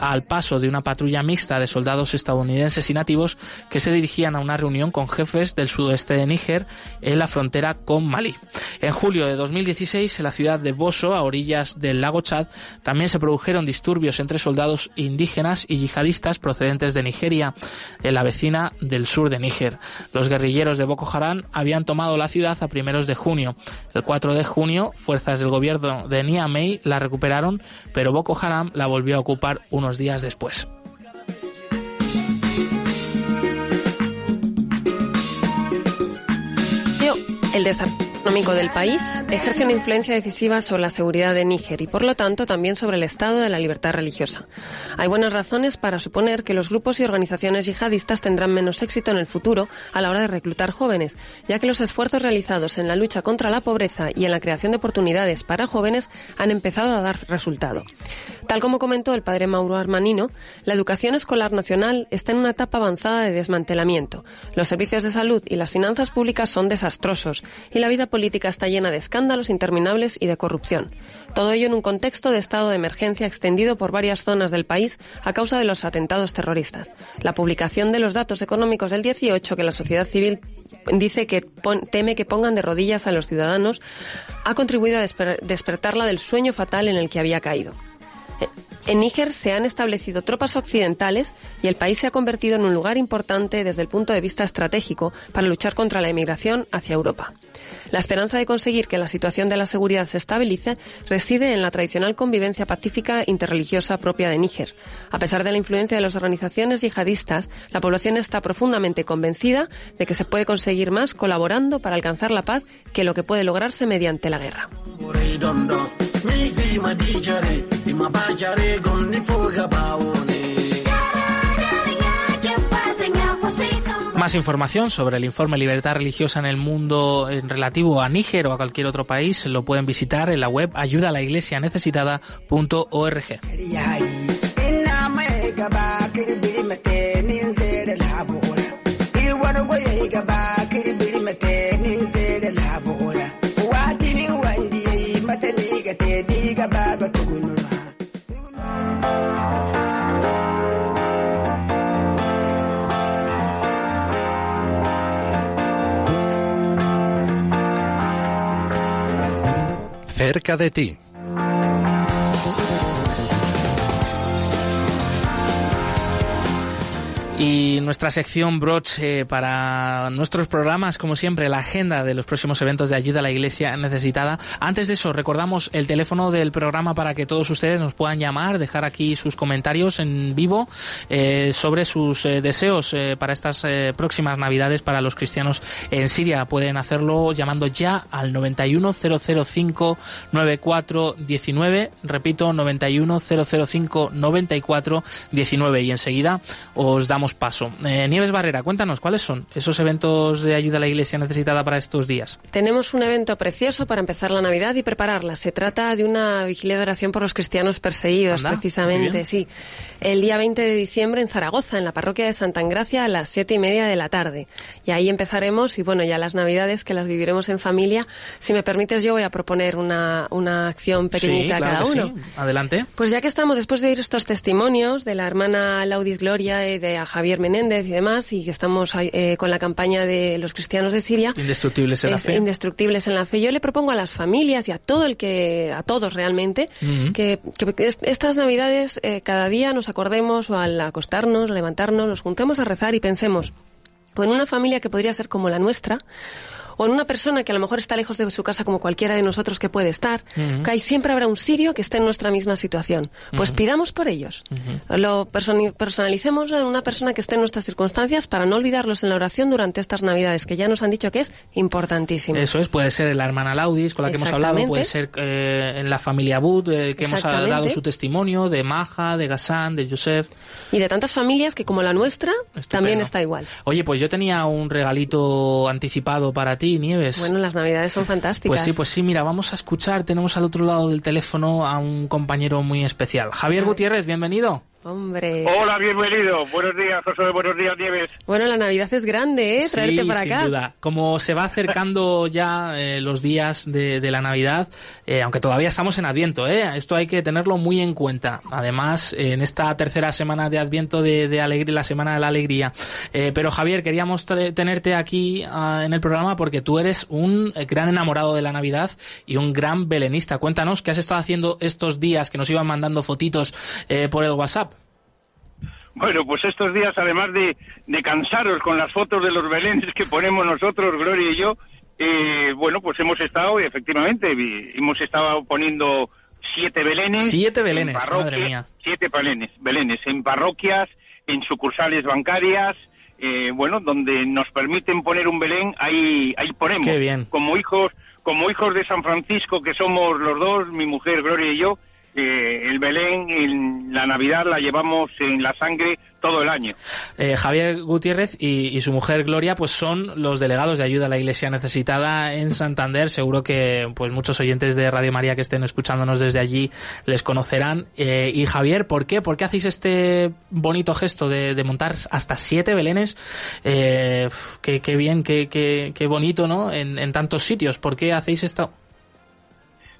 al paso de una patrulla mixta de soldados estadounidenses y nativos que se dirigían a una reunión con jefes del sudoeste de Níger en la frontera con Malí. En julio de 2016, en la ciudad de Boso, a orillas del también se produjeron disturbios entre soldados indígenas y yihadistas procedentes de Nigeria, en la vecina del sur de Níger. Los guerrilleros de Boko Haram habían tomado la ciudad a primeros de junio. El 4 de junio, fuerzas del gobierno de Niamey la recuperaron, pero Boko Haram la volvió a ocupar unos días después. El económico del país ejerce una influencia decisiva sobre la seguridad de Níger y, por lo tanto, también sobre el estado de la libertad religiosa. Hay buenas razones para suponer que los grupos y organizaciones yihadistas tendrán menos éxito en el futuro a la hora de reclutar jóvenes, ya que los esfuerzos realizados en la lucha contra la pobreza y en la creación de oportunidades para jóvenes han empezado a dar resultado. Tal como comentó el padre Mauro Armanino, la educación escolar nacional está en una etapa avanzada de desmantelamiento. Los servicios de salud y las finanzas públicas son desastrosos y la vida política está llena de escándalos interminables y de corrupción. Todo ello en un contexto de estado de emergencia extendido por varias zonas del país a causa de los atentados terroristas. La publicación de los datos económicos del 18 que la sociedad civil dice que teme que pongan de rodillas a los ciudadanos ha contribuido a despertarla del sueño fatal en el que había caído. En Níger se han establecido tropas occidentales y el país se ha convertido en un lugar importante desde el punto de vista estratégico para luchar contra la emigración hacia Europa. La esperanza de conseguir que la situación de la seguridad se estabilice reside en la tradicional convivencia pacífica interreligiosa propia de Níger. A pesar de la influencia de las organizaciones yihadistas, la población está profundamente convencida de que se puede conseguir más colaborando para alcanzar la paz que lo que puede lograrse mediante la guerra. Más información sobre el informe Libertad Religiosa en el Mundo en relativo a Níger o a cualquier otro país lo pueden visitar en la web ayudalaiglesianecesitada.org. cerca de ti. Y nuestra sección broche para nuestros programas, como siempre, la agenda de los próximos eventos de ayuda a la iglesia necesitada. Antes de eso, recordamos el teléfono del programa para que todos ustedes nos puedan llamar, dejar aquí sus comentarios en vivo eh, sobre sus eh, deseos eh, para estas próximas navidades para los cristianos en Siria. Pueden hacerlo llamando ya al 91005 9419. Repito, 91005 9419. Y enseguida os damos damos paso. Eh, Nieves Barrera, cuéntanos, ¿cuáles son esos eventos de ayuda a la Iglesia necesitada para estos días? Tenemos un evento precioso para empezar la Navidad y prepararla. Se trata de una vigilia de oración por los cristianos perseguidos, Anda, precisamente, sí. El día 20 de diciembre en Zaragoza, en la parroquia de Santa Engracia, a las siete y media de la tarde. Y ahí empezaremos, y bueno, ya las Navidades que las viviremos en familia. Si me permites, yo voy a proponer una, una acción pequeñita sí, a cada uno. sí. Adelante. Pues ya que estamos, después de oír estos testimonios de la hermana Laudis Gloria y de a Javier Menéndez y demás, y que estamos eh, con la campaña de los cristianos de Siria, Indestructibles en la fe. indestructibles en la fe. Yo le propongo a las familias y a todo el que, a todos realmente, que, que est- estas Navidades eh, cada día nos acordemos o al acostarnos, levantarnos, nos juntemos a rezar y pensemos o en una familia que podría ser como la nuestra, o en una persona que a lo mejor está lejos de su casa como cualquiera de nosotros que puede estar, Ujú. que ahí siempre habrá un sirio que esté en nuestra misma situación. Pues Ujú. pidamos por ellos. Lo personi- personalicemos en una persona que esté en nuestras circunstancias para no olvidarlos en la oración durante estas Navidades, que ya nos han dicho que es importantísimo. Eso es, puede ser la hermana Laudis con la que hemos hablado, puede ser eh, en la familia Bud, eh, que hemos dado su testimonio, de Maja, de Gassan, de Joseph. Y de tantas familias que como la nuestra también está igual. Oye, pues yo tenía un regalito anticipado para ti, Nieves. Bueno, las Navidades son fantásticas. Pues sí, pues sí, mira, vamos a escuchar, tenemos al otro lado del teléfono a un compañero muy especial. Javier Gutiérrez, bienvenido. Hombre. Hola, bienvenido. Buenos días, José. Buenos días, Nieves. Bueno, la Navidad es grande, ¿eh? Traerte sí, para sin acá. duda. Como se va acercando ya eh, los días de, de la Navidad, eh, aunque todavía estamos en Adviento, ¿eh? esto hay que tenerlo muy en cuenta. Además, eh, en esta tercera semana de Adviento de, de alegría, la semana de la alegría. Eh, pero Javier, queríamos tenerte aquí ah, en el programa porque tú eres un gran enamorado de la Navidad y un gran belenista. Cuéntanos qué has estado haciendo estos días que nos iban mandando fotitos eh, por el WhatsApp. Bueno, pues estos días, además de, de cansaros con las fotos de los belenes que ponemos nosotros, Gloria y yo, eh, bueno, pues hemos estado, efectivamente, hemos estado poniendo siete belenes. Siete en belenes, madre mía. Siete belenes, belenes en parroquias, en sucursales bancarias, eh, bueno, donde nos permiten poner un belén, ahí, ahí ponemos. Qué bien. Como hijos, como hijos de San Francisco, que somos los dos, mi mujer Gloria y yo, eh, el Belén, en la Navidad la llevamos en la sangre todo el año. Eh, Javier Gutiérrez y, y su mujer Gloria pues son los delegados de ayuda a la Iglesia necesitada en Santander. Seguro que pues muchos oyentes de Radio María que estén escuchándonos desde allí les conocerán. Eh, y Javier, ¿por qué? ¿Por qué hacéis este bonito gesto de, de montar hasta siete belenes? Eh, qué, qué bien, qué, qué, qué bonito, ¿no? En, en tantos sitios. ¿Por qué hacéis esto?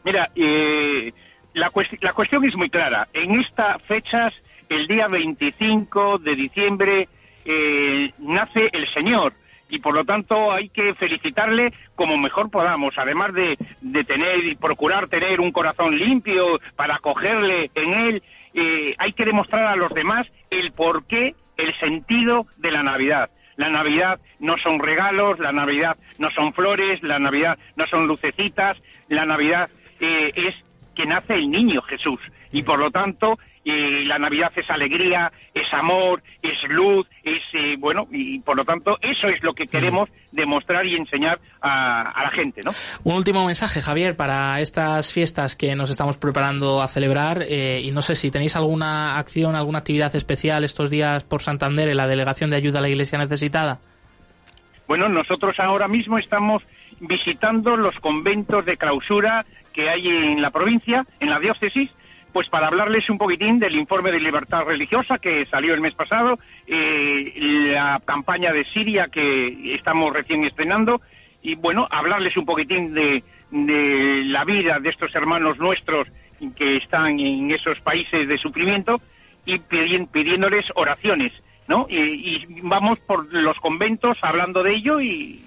Mira, eh, la, cuest- la cuestión es muy clara. En estas fechas, el día 25 de diciembre, eh, nace el Señor. Y por lo tanto hay que felicitarle como mejor podamos, además de, de tener y procurar tener un corazón limpio para acogerle en él, eh, hay que demostrar a los demás el porqué, el sentido de la Navidad. La Navidad no son regalos, la Navidad no son flores, la Navidad no son lucecitas, la Navidad eh, es que nace el niño Jesús. Y por lo tanto, eh, la Navidad es alegría, es amor, es luz, es, eh, bueno, y por lo tanto, eso es lo que queremos demostrar y enseñar a, a la gente, ¿no? Un último mensaje, Javier, para estas fiestas que nos estamos preparando a celebrar. eh, y no sé si tenéis alguna acción, alguna actividad especial estos días por Santander en la Delegación de Ayuda a la Iglesia Necesitada. Bueno, nosotros ahora mismo estamos visitando los conventos de clausura que hay en la provincia, en la diócesis, pues para hablarles un poquitín del informe de libertad religiosa que salió el mes pasado, eh, la campaña de Siria que estamos recién estrenando y bueno, hablarles un poquitín de, de la vida de estos hermanos nuestros que están en esos países de sufrimiento y pidi- pidiéndoles oraciones, ¿no? Y, y vamos por los conventos hablando de ello y,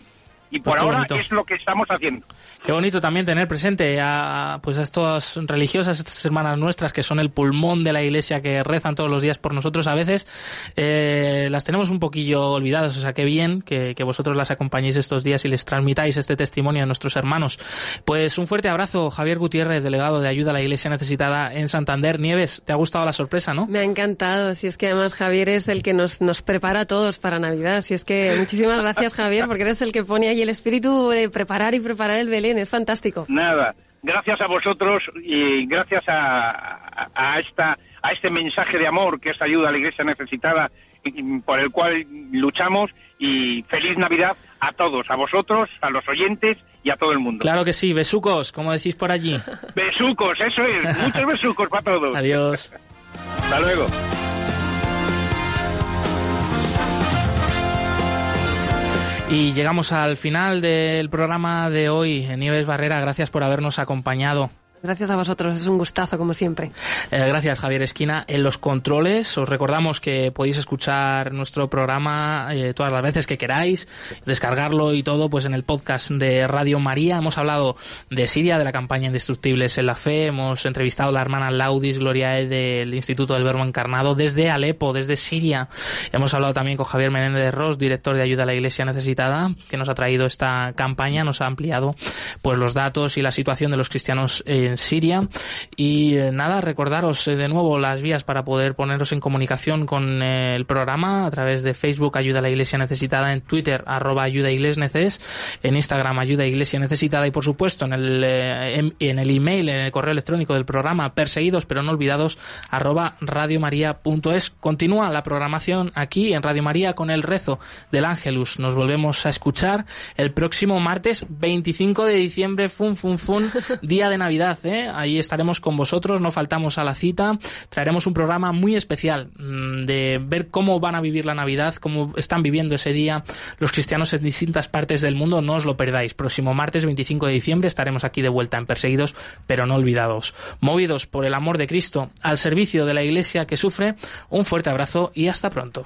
y por Pues qué ahora bonito. es lo que estamos haciendo. Qué bonito también tener presente a, pues a estas religiosas, estas hermanas nuestras que son el pulmón de la iglesia que rezan todos los días por nosotros. A veces eh, las tenemos un poquillo olvidadas, o sea, qué bien que, que vosotros las acompañéis estos días y les transmitáis este testimonio a nuestros hermanos. Pues un fuerte abrazo, Javier Gutiérrez, delegado de ayuda a la iglesia necesitada en Santander. Nieves, ¿te ha gustado la sorpresa, no? Me ha encantado. Si es que además Javier es el que nos, nos prepara a todos para Navidad. Si es que muchísimas gracias, Javier, porque eres el que pone ahí el espíritu de preparar y preparar el Belén. Es fantástico. Nada, gracias a vosotros y gracias a, a, a esta a este mensaje de amor que es ayuda a la iglesia necesitada por el cual luchamos y feliz Navidad a todos, a vosotros, a los oyentes y a todo el mundo. Claro que sí, besucos, como decís por allí. Besucos, eso es, muchos besucos para todos. Adiós. Hasta luego. Y llegamos al final del programa de hoy. Nieves Barrera, gracias por habernos acompañado. Gracias a vosotros, es un gustazo como siempre. Eh, gracias Javier Esquina. En los controles os recordamos que podéis escuchar nuestro programa eh, todas las veces que queráis, descargarlo y todo pues en el podcast de Radio María. Hemos hablado de Siria, de la campaña Indestructibles en la Fe, hemos entrevistado a la hermana Laudis Gloria E del Instituto del Verbo Encarnado desde Alepo, desde Siria. Hemos hablado también con Javier Menéndez Ross, director de Ayuda a la Iglesia Necesitada, que nos ha traído esta campaña, nos ha ampliado pues los datos y la situación de los cristianos en Siria. Y eh, nada, recordaros eh, de nuevo las vías para poder poneros en comunicación con eh, el programa a través de Facebook Ayuda a la Iglesia Necesitada, en Twitter arroba Ayuda Neces, en Instagram Ayuda Iglesia Necesitada y por supuesto en el, en, en el email, en el correo electrónico del programa perseguidos pero no olvidados arroba radiomaria.es. Continúa la programación aquí en Radio María con el rezo del Ángelus. Nos volvemos a escuchar el próximo martes 25 de diciembre, fun, fun, fun, día de Navidad. Ahí estaremos con vosotros, no faltamos a la cita. Traeremos un programa muy especial mmm, de ver cómo van a vivir la Navidad, cómo están viviendo ese día los cristianos en distintas partes del mundo. No os lo perdáis. Próximo martes 25 de diciembre estaremos aquí de vuelta en Perseguidos, pero no olvidados. Movidos por el amor de Cristo, al servicio de la Iglesia que sufre, un fuerte abrazo y hasta pronto.